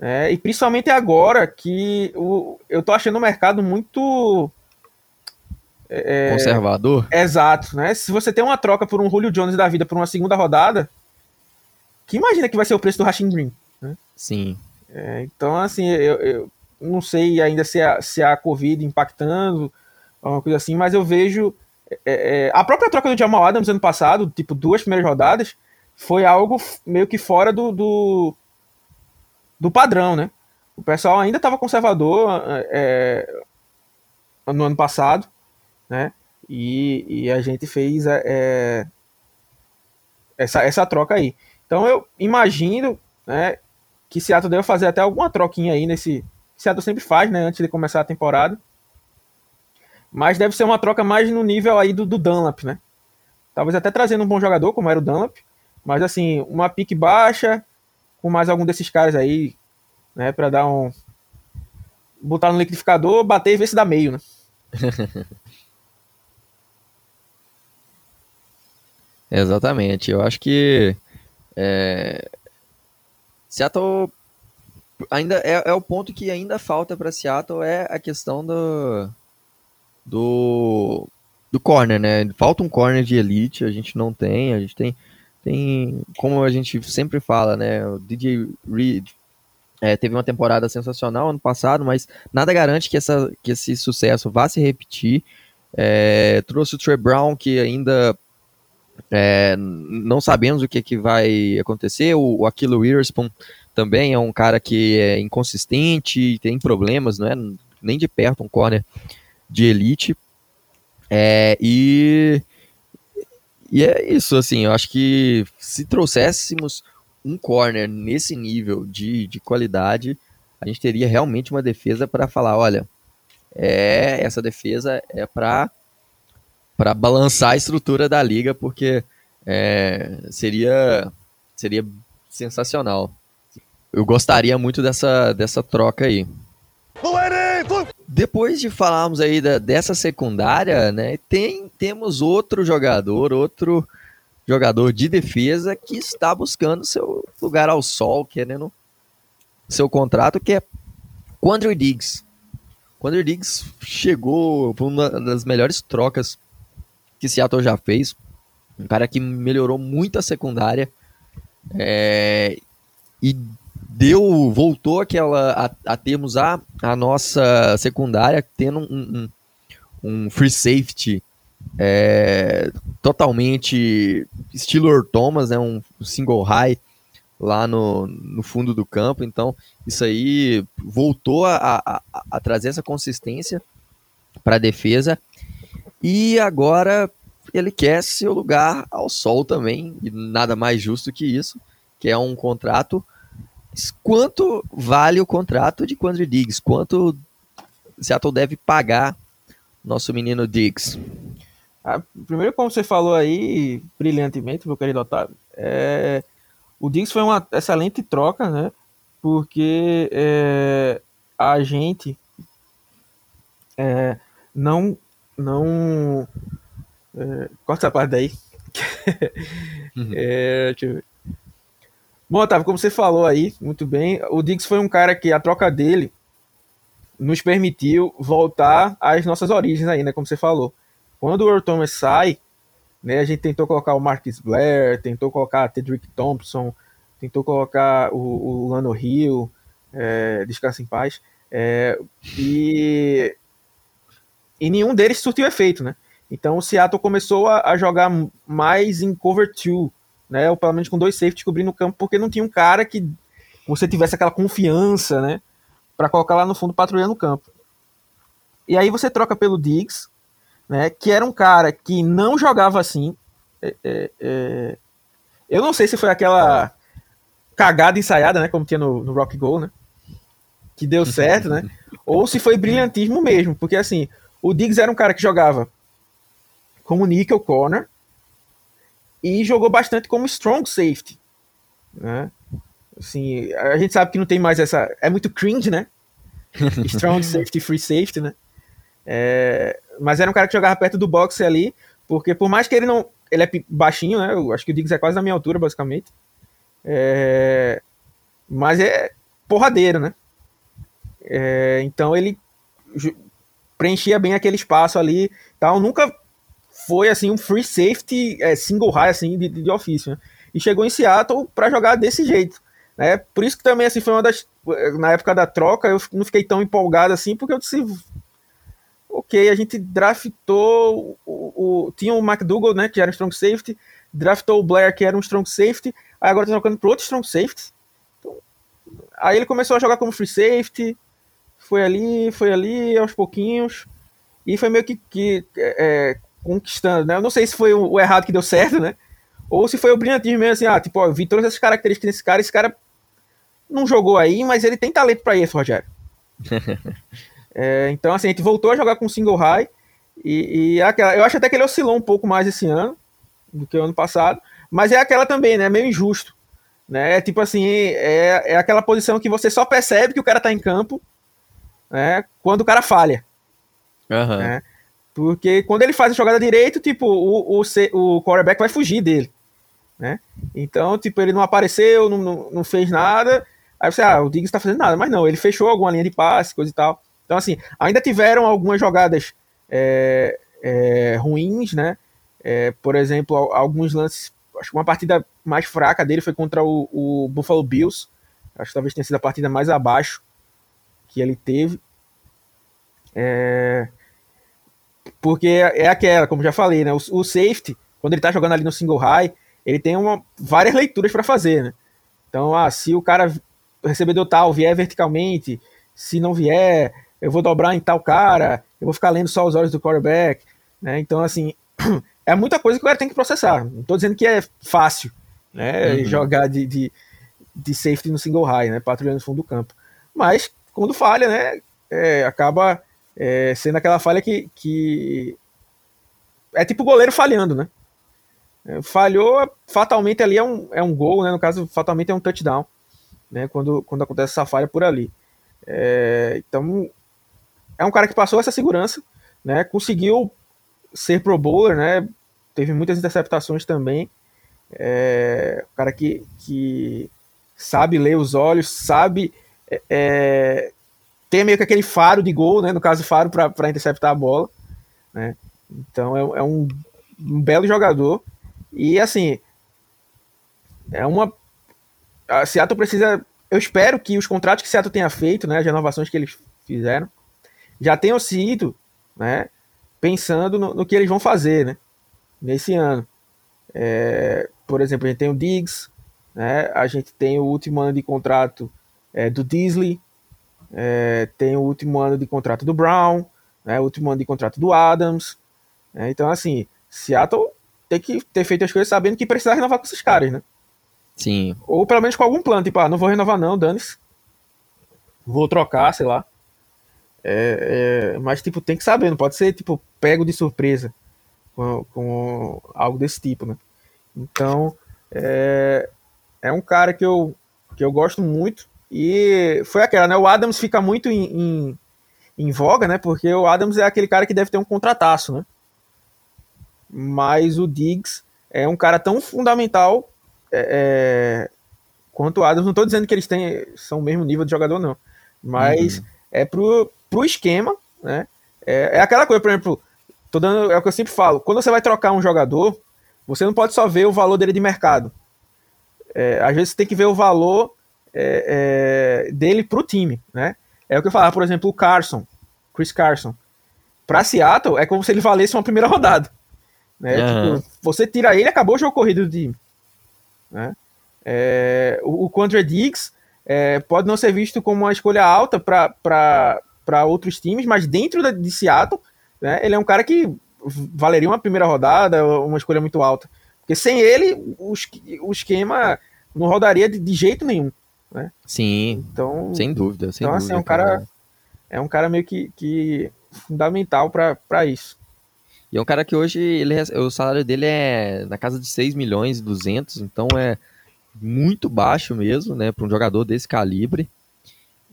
É, e principalmente agora que o, eu tô achando o mercado muito. É, Conservador? Exato, né? Se você tem uma troca por um Julio Jones da vida por uma segunda rodada, que imagina que vai ser o preço do Rashing Green? Né? Sim. É, então, assim, eu, eu, não sei ainda se a, se a Covid impactando, alguma coisa assim, mas eu vejo. É, é, a própria troca do Jamal Adams ano passado, tipo, duas primeiras rodadas, foi algo meio que fora do, do, do padrão, né? O pessoal ainda estava conservador é, no ano passado, né? E, e a gente fez é, é, essa, essa troca aí. Então eu imagino né, que Seattle deve fazer até alguma troquinha aí nesse. Seattle sempre faz, né? Antes de começar a temporada. Mas deve ser uma troca mais no nível aí do, do Dunlap, né? Talvez até trazendo um bom jogador, como era o Dunlap. Mas assim, uma pique baixa, com mais algum desses caras aí, né, para dar um botar no liquidificador, bater e ver se dá meio, né? Exatamente. Eu acho que é, Seattle ainda é, é, o ponto que ainda falta para Seattle é a questão do do do corner, né? Falta um corner de elite, a gente não tem, a gente tem tem, como a gente sempre fala, né, o DJ Reed é, teve uma temporada sensacional ano passado, mas nada garante que, essa, que esse sucesso vá se repetir. É, trouxe o Trey Brown, que ainda é, não sabemos o que, que vai acontecer. O, o Aquilo Witherspoon também é um cara que é inconsistente, tem problemas, não é nem de perto um corner de elite. É, e e é isso, assim, eu acho que se trouxéssemos um corner nesse nível de, de qualidade, a gente teria realmente uma defesa para falar, olha, é essa defesa é para para balançar a estrutura da liga, porque é, seria seria sensacional. Eu gostaria muito dessa, dessa troca aí. Depois de falarmos aí da, dessa secundária, né, tem, temos outro jogador, outro jogador de defesa que está buscando seu lugar ao sol, querendo seu contrato, que é Quandre Diggs. Quandre Diggs chegou por uma das melhores trocas que Seattle já fez. Um cara que melhorou muito a secundária. É, e deu, voltou aquela a, a termos a, a nossa secundária tendo um, um, um free safety é, totalmente estilo Thomas, né, um single high lá no, no fundo do campo, então isso aí voltou a, a, a trazer essa consistência para a defesa e agora ele quer seu lugar ao sol também, e nada mais justo que isso, que é um contrato quanto vale o contrato de Quandre Diggs? Quanto Seattle deve pagar nosso menino Diggs? Ah, primeiro, como você falou aí, brilhantemente, meu querido Otávio, é, o Diggs foi uma excelente troca, né? Porque é, a gente é, não. Não é, corta essa parte daí. uhum. é, deixa eu ver. Bom, Otávio, como você falou aí, muito bem, o Diggs foi um cara que a troca dele nos permitiu voltar às nossas origens aí, né, como você falou. Quando o Earl Thomas sai, Né? A gente tentou colocar o Marcus Blair, tentou colocar Tedrick Thompson, tentou colocar o, o Lano Hill, é, descansa em paz. É, e, e nenhum deles surtiu efeito, né? Então o Seattle começou a, a jogar mais em cover 2, né? Ou pelo menos com dois safeties cobrindo o campo, porque não tinha um cara que você tivesse aquela confiança, né? Para colocar lá no fundo patrulhando o campo. E aí você troca pelo Diggs, né? Que era um cara que não jogava assim. É, é, é... Eu não sei se foi aquela cagada ensaiada, né? Como tinha no, no Rock Go, né? Que deu certo, né? Ou se foi brilhantismo mesmo, porque assim, o Diggs era um cara que jogava como nickel corner e jogou bastante como strong safety, né? Assim, a gente sabe que não tem mais essa, é muito cringe, né? strong safety, free safety, né? É, mas era um cara que jogava perto do boxe ali, porque por mais que ele não, ele é baixinho, né? Eu acho que o Diggs é quase da minha altura, basicamente. É, mas é porradeiro, né? É, então ele preenchia bem aquele espaço ali, tal. Nunca foi assim um free safety é, single high assim de, de ofício, né? E chegou em Seattle para jogar desse jeito, né? Por isso que também assim foi uma das na época da troca eu não fiquei tão empolgado assim porque eu disse ok, a gente draftou o, o tinha o McDougall, né, que era um strong safety, draftou o Blair que era um strong safety, aí agora tá trocando para outro strong safety. Então, aí ele começou a jogar como free safety, foi ali, foi ali aos pouquinhos e foi meio que, que é, conquistando, né? Eu não sei se foi o, errado que deu certo, né? Ou se foi o brilhantismo mesmo, assim, ah, tipo, ó, eu vi todas essas características desse cara, esse cara não jogou aí, mas ele tem talento para isso, Rogério. é, então, assim, a gente voltou a jogar com single high, e, e aquela, eu acho até que ele oscilou um pouco mais esse ano do que o ano passado, mas é aquela também, né? Meio injusto. Né? É tipo assim, é, é aquela posição que você só percebe que o cara tá em campo né, quando o cara falha. Uhum. Né? Porque quando ele faz a jogada direito, tipo, o, o, o quarterback vai fugir dele. Né? Então, tipo, ele não apareceu, não, não, não fez nada. Aí você, ah, o Diggs tá fazendo nada. Mas não, ele fechou alguma linha de passe, coisa e tal. Então, assim, ainda tiveram algumas jogadas é, é, ruins, né? É, por exemplo, alguns lances. Acho que uma partida mais fraca dele foi contra o, o Buffalo Bills. Acho que talvez tenha sido a partida mais abaixo que ele teve. É, porque é aquela, como já falei, né? O, o, safety, quando ele tá jogando ali no single high, ele tem uma, várias leituras para fazer, né? Então, ah, se o cara o recebedor tal vier verticalmente, se não vier, eu vou dobrar em tal cara, eu vou ficar lendo só os olhos do quarterback, né? Então, assim, é muita coisa que o cara tem que processar. Não tô dizendo que é fácil, né? Uhum. Jogar de, de, de, safety no single high, né? Patrulhando no fundo do campo. Mas, quando falha, né? É, acaba é, sendo aquela falha que, que é tipo o goleiro falhando, né? É, falhou, fatalmente ali é um, é um gol, né? No caso, fatalmente é um touchdown, né? Quando, quando acontece essa falha por ali. É, então, é um cara que passou essa segurança, né? Conseguiu ser pro bowler, né? Teve muitas interceptações também. É, um cara que, que sabe ler os olhos, sabe é, tem meio que aquele faro de gol, né? No caso, faro para interceptar a bola, né? Então é, é um, um, belo jogador. E assim, é uma. A Seattle precisa. Eu espero que os contratos que Seattle tenha feito, né? As renovações que eles fizeram, já tenham sido, né? Pensando no, no que eles vão fazer, né? Nesse ano. É, por exemplo, a gente tem o Diggs, né? A gente tem o último ano de contrato é, do Disley, é, tem o último ano de contrato do Brown, né, o último ano de contrato do Adams. Né, então, assim, Seattle tem que ter feito as coisas sabendo que precisa renovar com esses caras, né? Sim. Ou pelo menos com algum plano, tipo, ah, não vou renovar não, dane-se. Vou trocar, sei lá. É, é, mas, tipo, tem que saber, não pode ser, tipo, pego de surpresa com, com algo desse tipo, né? Então, é, é um cara que eu, que eu gosto muito. E foi aquela, né? O Adams fica muito em, em, em, voga, né? Porque o Adams é aquele cara que deve ter um contrataço, né? Mas o Diggs é um cara tão fundamental é, é, quanto o Adams. Não estou dizendo que eles têm, são o mesmo nível de jogador, não. Mas uhum. é pro, pro esquema, né? É, é aquela coisa, por exemplo, tô dando, é o que eu sempre falo. Quando você vai trocar um jogador, você não pode só ver o valor dele de mercado. É, às vezes você tem que ver o valor é, é, dele pro time, né? É o que eu falava, por exemplo, o Carson, Chris Carson. Para Seattle, é como se ele valesse uma primeira rodada. Né? Uhum. Tipo, você tira ele, acabou o jogo corrido do time. Né? É, o, o Contra Diggs é, pode não ser visto como uma escolha alta para outros times, mas dentro da, de Seattle, né, ele é um cara que valeria uma primeira rodada, uma escolha muito alta. Porque sem ele, o, o esquema não rodaria de, de jeito nenhum. Né? Sim, então, sem dúvida. Sem então, dúvida, assim, é um cara, cara, é um cara meio que, que fundamental para isso. E é um cara que hoje ele, o salário dele é na casa de 6 milhões e 200, então é muito baixo mesmo, né, para um jogador desse calibre.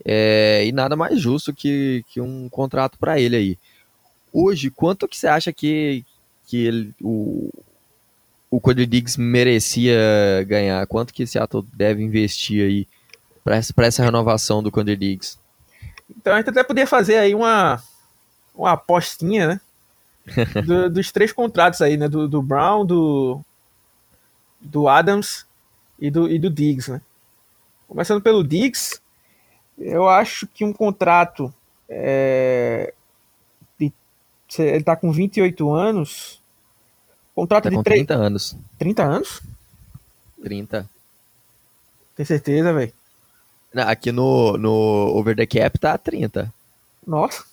É, e nada mais justo que, que um contrato para ele aí. Hoje, quanto que você acha que, que ele, o, o Cody Diggs merecia ganhar? Quanto que Seattle deve investir aí para essa, essa renovação do Cody Diggs? Então a gente até podia fazer aí uma, uma apostinha, né? do, dos três contratos aí, né? Do, do Brown, do, do Adams e do, e do Diggs, né? Começando pelo Diggs, eu acho que um contrato. É, de, ele tá com 28 anos. Contrato tá de com 30 anos. 30 anos? 30. Tem certeza, velho? Aqui no, no Over the Cap tá 30. Nossa.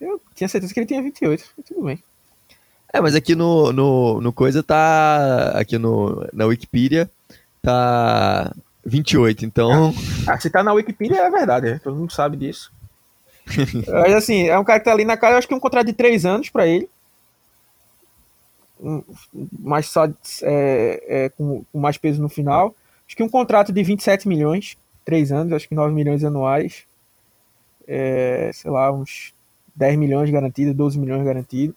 Eu tinha certeza que ele tinha 28. Tudo bem. É, mas aqui no, no, no coisa tá. Aqui no, na Wikipedia tá 28, então. Ah, se tá na Wikipedia é verdade, né? todo mundo sabe disso. mas assim, é um cara que tá ali na cara, eu acho que é um contrato de 3 anos para ele. Mas só é, é, com, com, mais peso no final. Acho que um contrato de 27 milhões, 3 anos, acho que 9 milhões anuais. É, sei lá, uns 10 milhões garantido, 12 milhões garantido.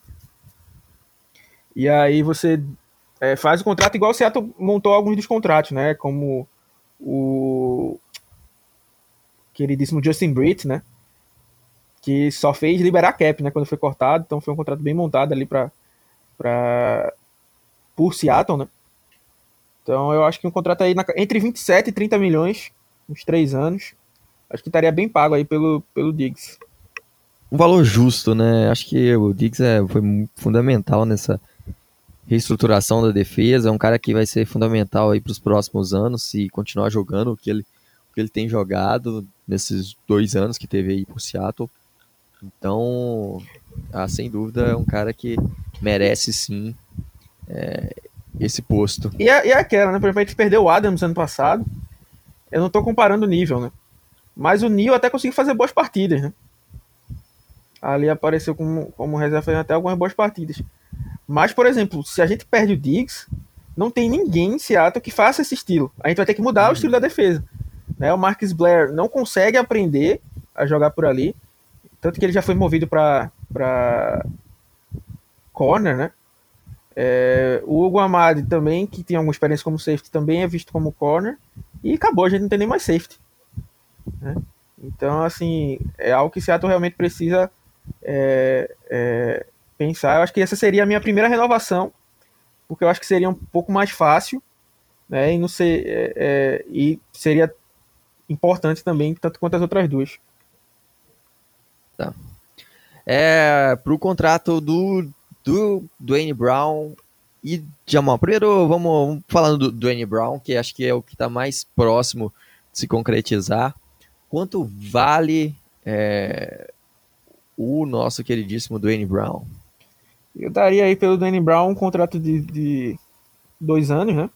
E aí você é, faz o contrato igual o Seattle montou alguns dos contratos, né? Como o queridíssimo Justin Britt, né? Que só fez liberar cap, né? Quando foi cortado. Então foi um contrato bem montado ali para para por Seattle, né? Então eu acho que um contrato aí na, entre 27 e 30 milhões, uns três anos. Acho que estaria bem pago aí pelo, pelo Diggs. Um valor justo, né? Acho que o Diggs é, foi fundamental nessa, reestruturação da defesa, é um cara que vai ser fundamental aí para os próximos anos se continuar jogando o que ele, o que ele tem jogado nesses dois anos que teve aí por Seattle. Então, ah, sem dúvida, é um cara que merece sim é, esse posto. E, é, e é aquela, né? Por exemplo, a gente perdeu o Adams ano passado. Eu não estou comparando o nível, né? Mas o Neil até conseguiu fazer boas partidas, né? Ali apareceu como, como reserva fazendo até algumas boas partidas. Mas, por exemplo, se a gente perde o Diggs, não tem ninguém em Seattle que faça esse estilo. A gente vai ter que mudar o estilo da defesa. Né? O Marcus Blair não consegue aprender a jogar por ali. Tanto que ele já foi movido para corner, né? É, o Hugo Amadi também, que tem alguma experiência como safety, também é visto como corner. E acabou, a gente não tem nem mais safety. Né? Então, assim, é algo que Seattle realmente precisa é, é, pensar. Eu acho que essa seria a minha primeira renovação, porque eu acho que seria um pouco mais fácil, né? E não ser, é, é, e seria importante também, tanto quanto as outras duas. Tá. É, pro contrato do, do Dwayne Brown e Jamal. Primeiro, vamos, vamos falando do Dwayne Brown, que acho que é o que está mais próximo de se concretizar. Quanto vale é, o nosso queridíssimo Dwayne Brown? Eu daria aí pelo Danny Brown um contrato de, de dois anos, né?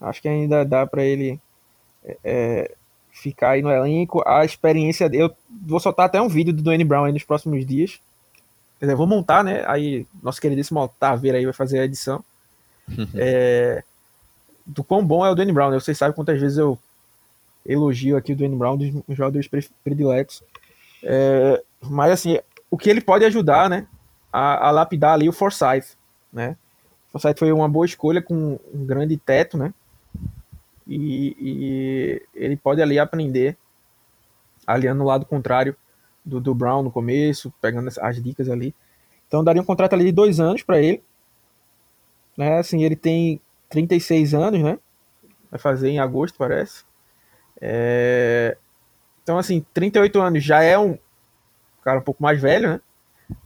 Acho que ainda dá para ele é, é, ficar aí no elenco. A experiência eu vou soltar até um vídeo do Danny Brown nos próximos dias. Quer dizer, vou montar, né? Aí nosso queridíssimo Taveira aí vai fazer a edição. é, do quão bom é o Danny Brown, né? Vocês sabem quantas vezes eu elogio aqui o Danny Brown dos jogadores prediletos. É, mas assim, o que ele pode ajudar, né? a, a lapidar ali o Forsyth, né? O Forsyth foi uma boa escolha com um grande teto, né? E, e ele pode ali aprender, aliando o lado contrário do, do Brown no começo, pegando as, as dicas ali. Então daria um contrato ali de dois anos para ele. né? Assim, ele tem 36 anos, né? Vai fazer em agosto, parece. É... Então, assim, 38 anos já é um cara um pouco mais velho, né?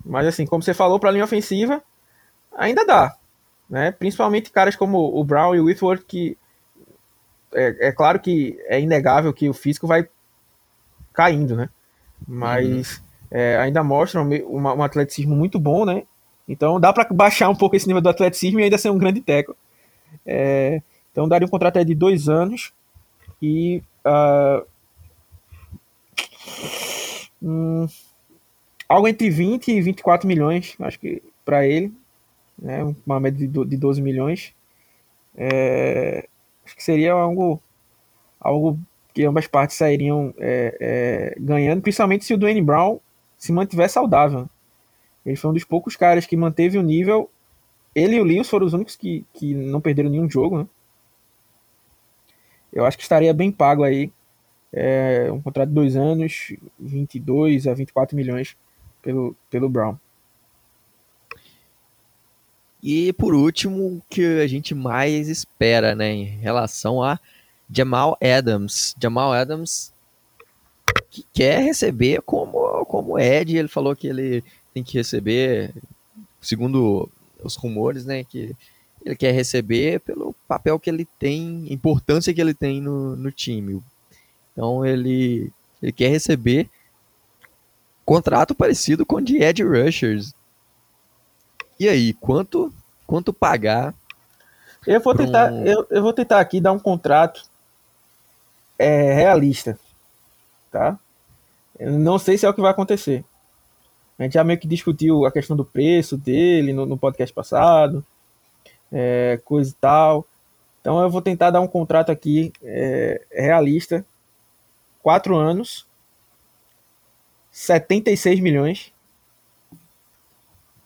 Mas, assim, como você falou, para a linha ofensiva, ainda dá. Né? Principalmente caras como o Brown e o Whitworth, que é, é claro que é inegável que o físico vai caindo, né? Mas uhum. é, ainda mostram um, um atleticismo muito bom, né? Então dá para baixar um pouco esse nível do atleticismo e ainda ser um grande teco. É, então daria um contrato de dois anos e uh, hum, algo entre 20 e 24 milhões, acho que para ele, né, uma média de 12 milhões. É, acho que seria algo, algo que ambas partes sairiam é, é, ganhando, principalmente se o Dwayne Brown se mantiver saudável. Ele foi um dos poucos caras que manteve o nível. Ele e o Lewis foram os únicos que, que não perderam nenhum jogo, né? Eu acho que estaria bem pago aí. É, um contrato de dois anos, 22 a 24 milhões pelo, pelo Brown. E por último, o que a gente mais espera, né, em relação a Jamal Adams. Jamal Adams que quer receber como como Ed, ele falou que ele tem que receber, segundo os rumores, né, que ele quer receber pelo papel que ele tem, importância que ele tem no, no time. Então ele, ele quer receber contrato parecido com o de Ed Rushers. E aí, quanto quanto pagar? Eu vou tentar, um... eu, eu vou tentar aqui dar um contrato é, realista, tá? Eu não sei se é o que vai acontecer. A gente já meio que discutiu a questão do preço dele no, no podcast passado, é, coisa e tal. Então eu vou tentar dar um contrato aqui é, realista, quatro anos, 76 milhões.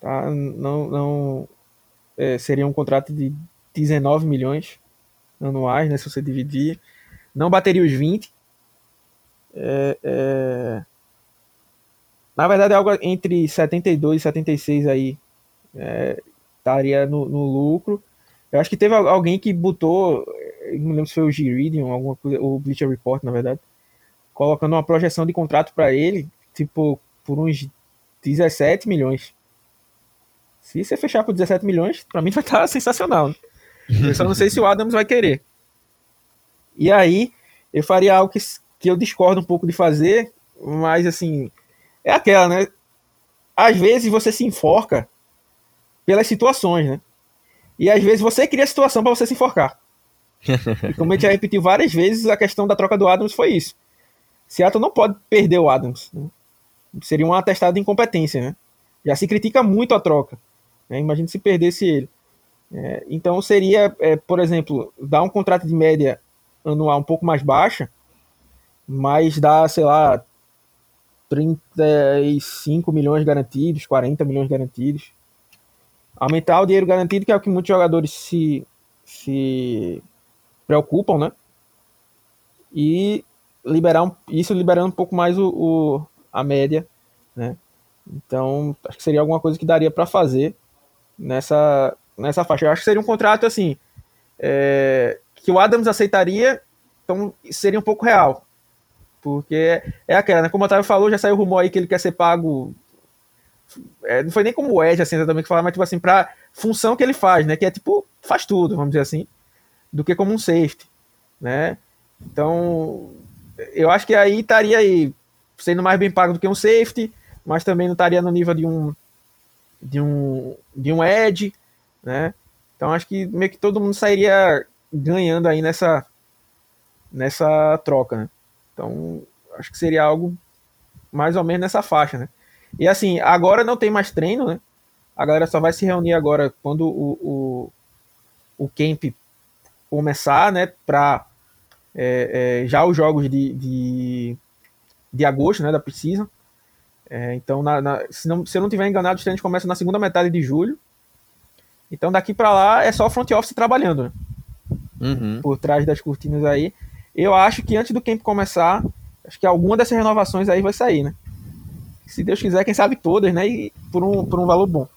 Tá? Não, não é, seria um contrato de 19 milhões anuais, né, se você dividir. Não bateria os 20. É, é... Na verdade, é algo entre 72 e 76 aí é, estaria no, no, lucro. Eu acho que teve alguém que botou, não lembro se foi o Giridium, alguma coisa, o Bleacher Report, na verdade, colocando uma projeção de contrato para ele tipo, por uns 17 milhões. Se você fechar por 17 milhões, para mim vai estar tá sensacional. Né? Eu só não sei se o Adams vai querer. E aí, eu faria algo que, que eu discordo um pouco de fazer, mas assim, é aquela, né? Às vezes você se enforca pelas situações, né? E às vezes você cria a situação para você se enforcar. e como a gente já repetiu várias vezes, a questão da troca do Adams foi isso. Seattle não pode perder o Adams. Né? seria um atestado de incompetência, né? Já se critica muito a troca. Né? Imagina se perdesse ele. É, então seria, é, por exemplo, dar um contrato de média anual um pouco mais baixa, mas dar, sei lá, 35 milhões garantidos, 40 milhões garantidos. Aumentar o dinheiro garantido, que é o que muitos jogadores se, se preocupam, né? E liberar um, isso liberando um pouco mais o, o a média, né? Então, acho que seria alguma coisa que daria para fazer nessa, nessa faixa. Eu acho que seria um contrato assim é, que o Adams aceitaria, então seria um pouco real. Porque é aquela, né? Como o Otávio falou, já saiu o rumor aí que ele quer ser pago. É, não foi nem como o Ed, assim, também que falava, mas tipo assim, pra função que ele faz, né? Que é tipo, faz tudo, vamos dizer assim, do que como um safety, né? Então, eu acho que aí estaria aí sendo mais bem pago do que um safety, mas também não estaria no nível de um de um de um edge, né? Então acho que meio que todo mundo sairia ganhando aí nessa nessa troca, né? Então acho que seria algo mais ou menos nessa faixa, né? E assim, agora não tem mais treino, né? A galera só vai se reunir agora quando o, o, o camp começar, né? Para é, é, já os jogos de, de de agosto, né, da Precisa. É, então, na, na, se, não, se eu não tiver enganado, os treinos começam na segunda metade de julho. Então, daqui para lá é só front office trabalhando, né? Uhum. Por trás das cortinas aí. Eu acho que antes do camp começar, acho que alguma dessas renovações aí vai sair, né? Se Deus quiser, quem sabe todas, né? E por um, por um valor bom.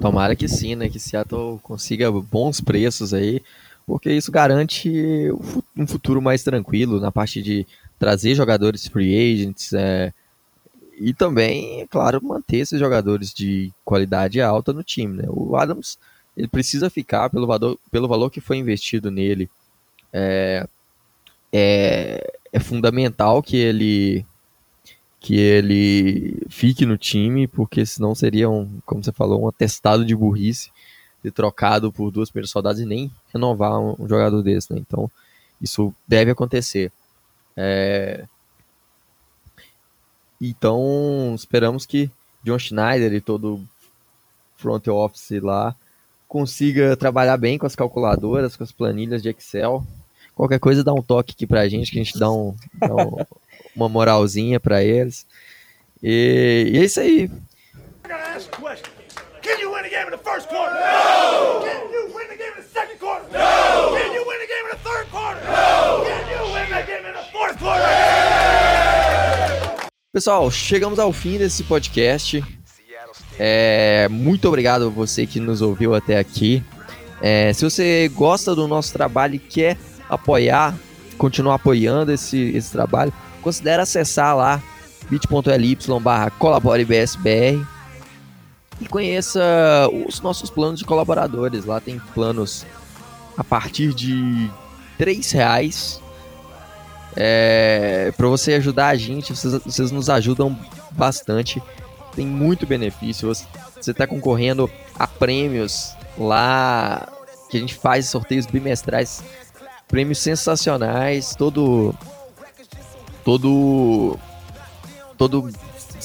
Tomara que sim, né? Que Seattle consiga bons preços aí, porque isso garante um futuro mais tranquilo na parte de trazer jogadores free agents é, e também, é claro, manter esses jogadores de qualidade alta no time. Né? O Adams ele precisa ficar pelo valor, pelo valor que foi investido nele. É, é, é fundamental que ele que ele fique no time, porque senão seria um, como você falou, um atestado de burrice de trocado por duas primeiras soldados e nem renovar um, um jogador desse, né? Então, isso deve acontecer. É... Então, esperamos que John Schneider e todo o front office lá consiga trabalhar bem com as calculadoras, com as planilhas de Excel. Qualquer coisa dá um toque aqui pra gente, que a gente dá, um, dá um, uma moralzinha para eles. E, e, é isso aí. Pessoal, chegamos ao fim desse podcast. É, muito obrigado a você que nos ouviu até aqui. É, se você gosta do nosso trabalho e quer apoiar, continuar apoiando esse, esse trabalho, considere acessar lá bit.ly barra colaborebsbr e conheça os nossos planos de colaboradores. Lá tem planos a partir de três reais é, para você ajudar a gente. Vocês, vocês, nos ajudam bastante. Tem muito benefício. Você está concorrendo a prêmios lá que a gente faz sorteios bimestrais, prêmios sensacionais. Todo todo todo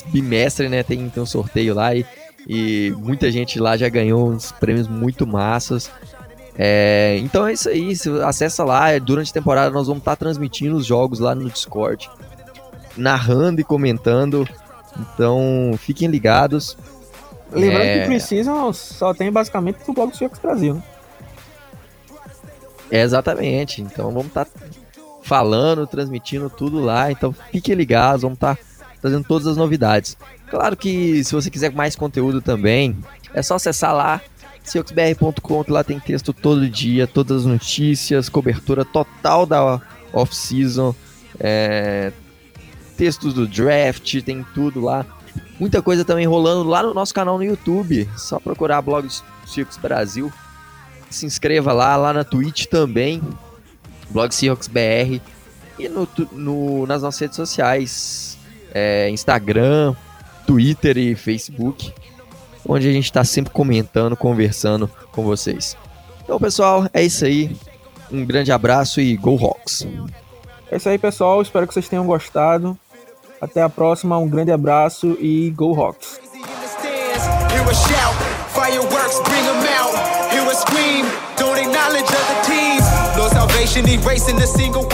bimestre, né? Tem, tem um sorteio lá e, e muita gente lá já ganhou uns prêmios muito massas. É, então é isso aí, acessa lá, durante a temporada nós vamos estar tá transmitindo os jogos lá no Discord, narrando e comentando. Então fiquem ligados. Lembrando é... que precisam só tem basicamente o blog do Seahawks Brasil. Né? É, exatamente. Então vamos estar tá falando, transmitindo tudo lá. Então fiquem ligados, vamos estar tá trazendo todas as novidades. Claro que se você quiser mais conteúdo também, é só acessar lá que lá tem texto todo dia, todas as notícias, cobertura total da off-season, é, textos do draft, tem tudo lá. Muita coisa também rolando lá no nosso canal no YouTube. Só procurar blog Seahawks Brasil. Se inscreva lá, lá na Twitch também. Blog Seahawks BR. E no, no, nas nossas redes sociais. É, Instagram, Twitter e Facebook onde a gente está sempre comentando, conversando com vocês. Então, pessoal, é isso aí. Um grande abraço e Go Hawks! É isso aí, pessoal. Espero que vocês tenham gostado. Até a próxima. Um grande abraço e Go Hawks! Erasing single.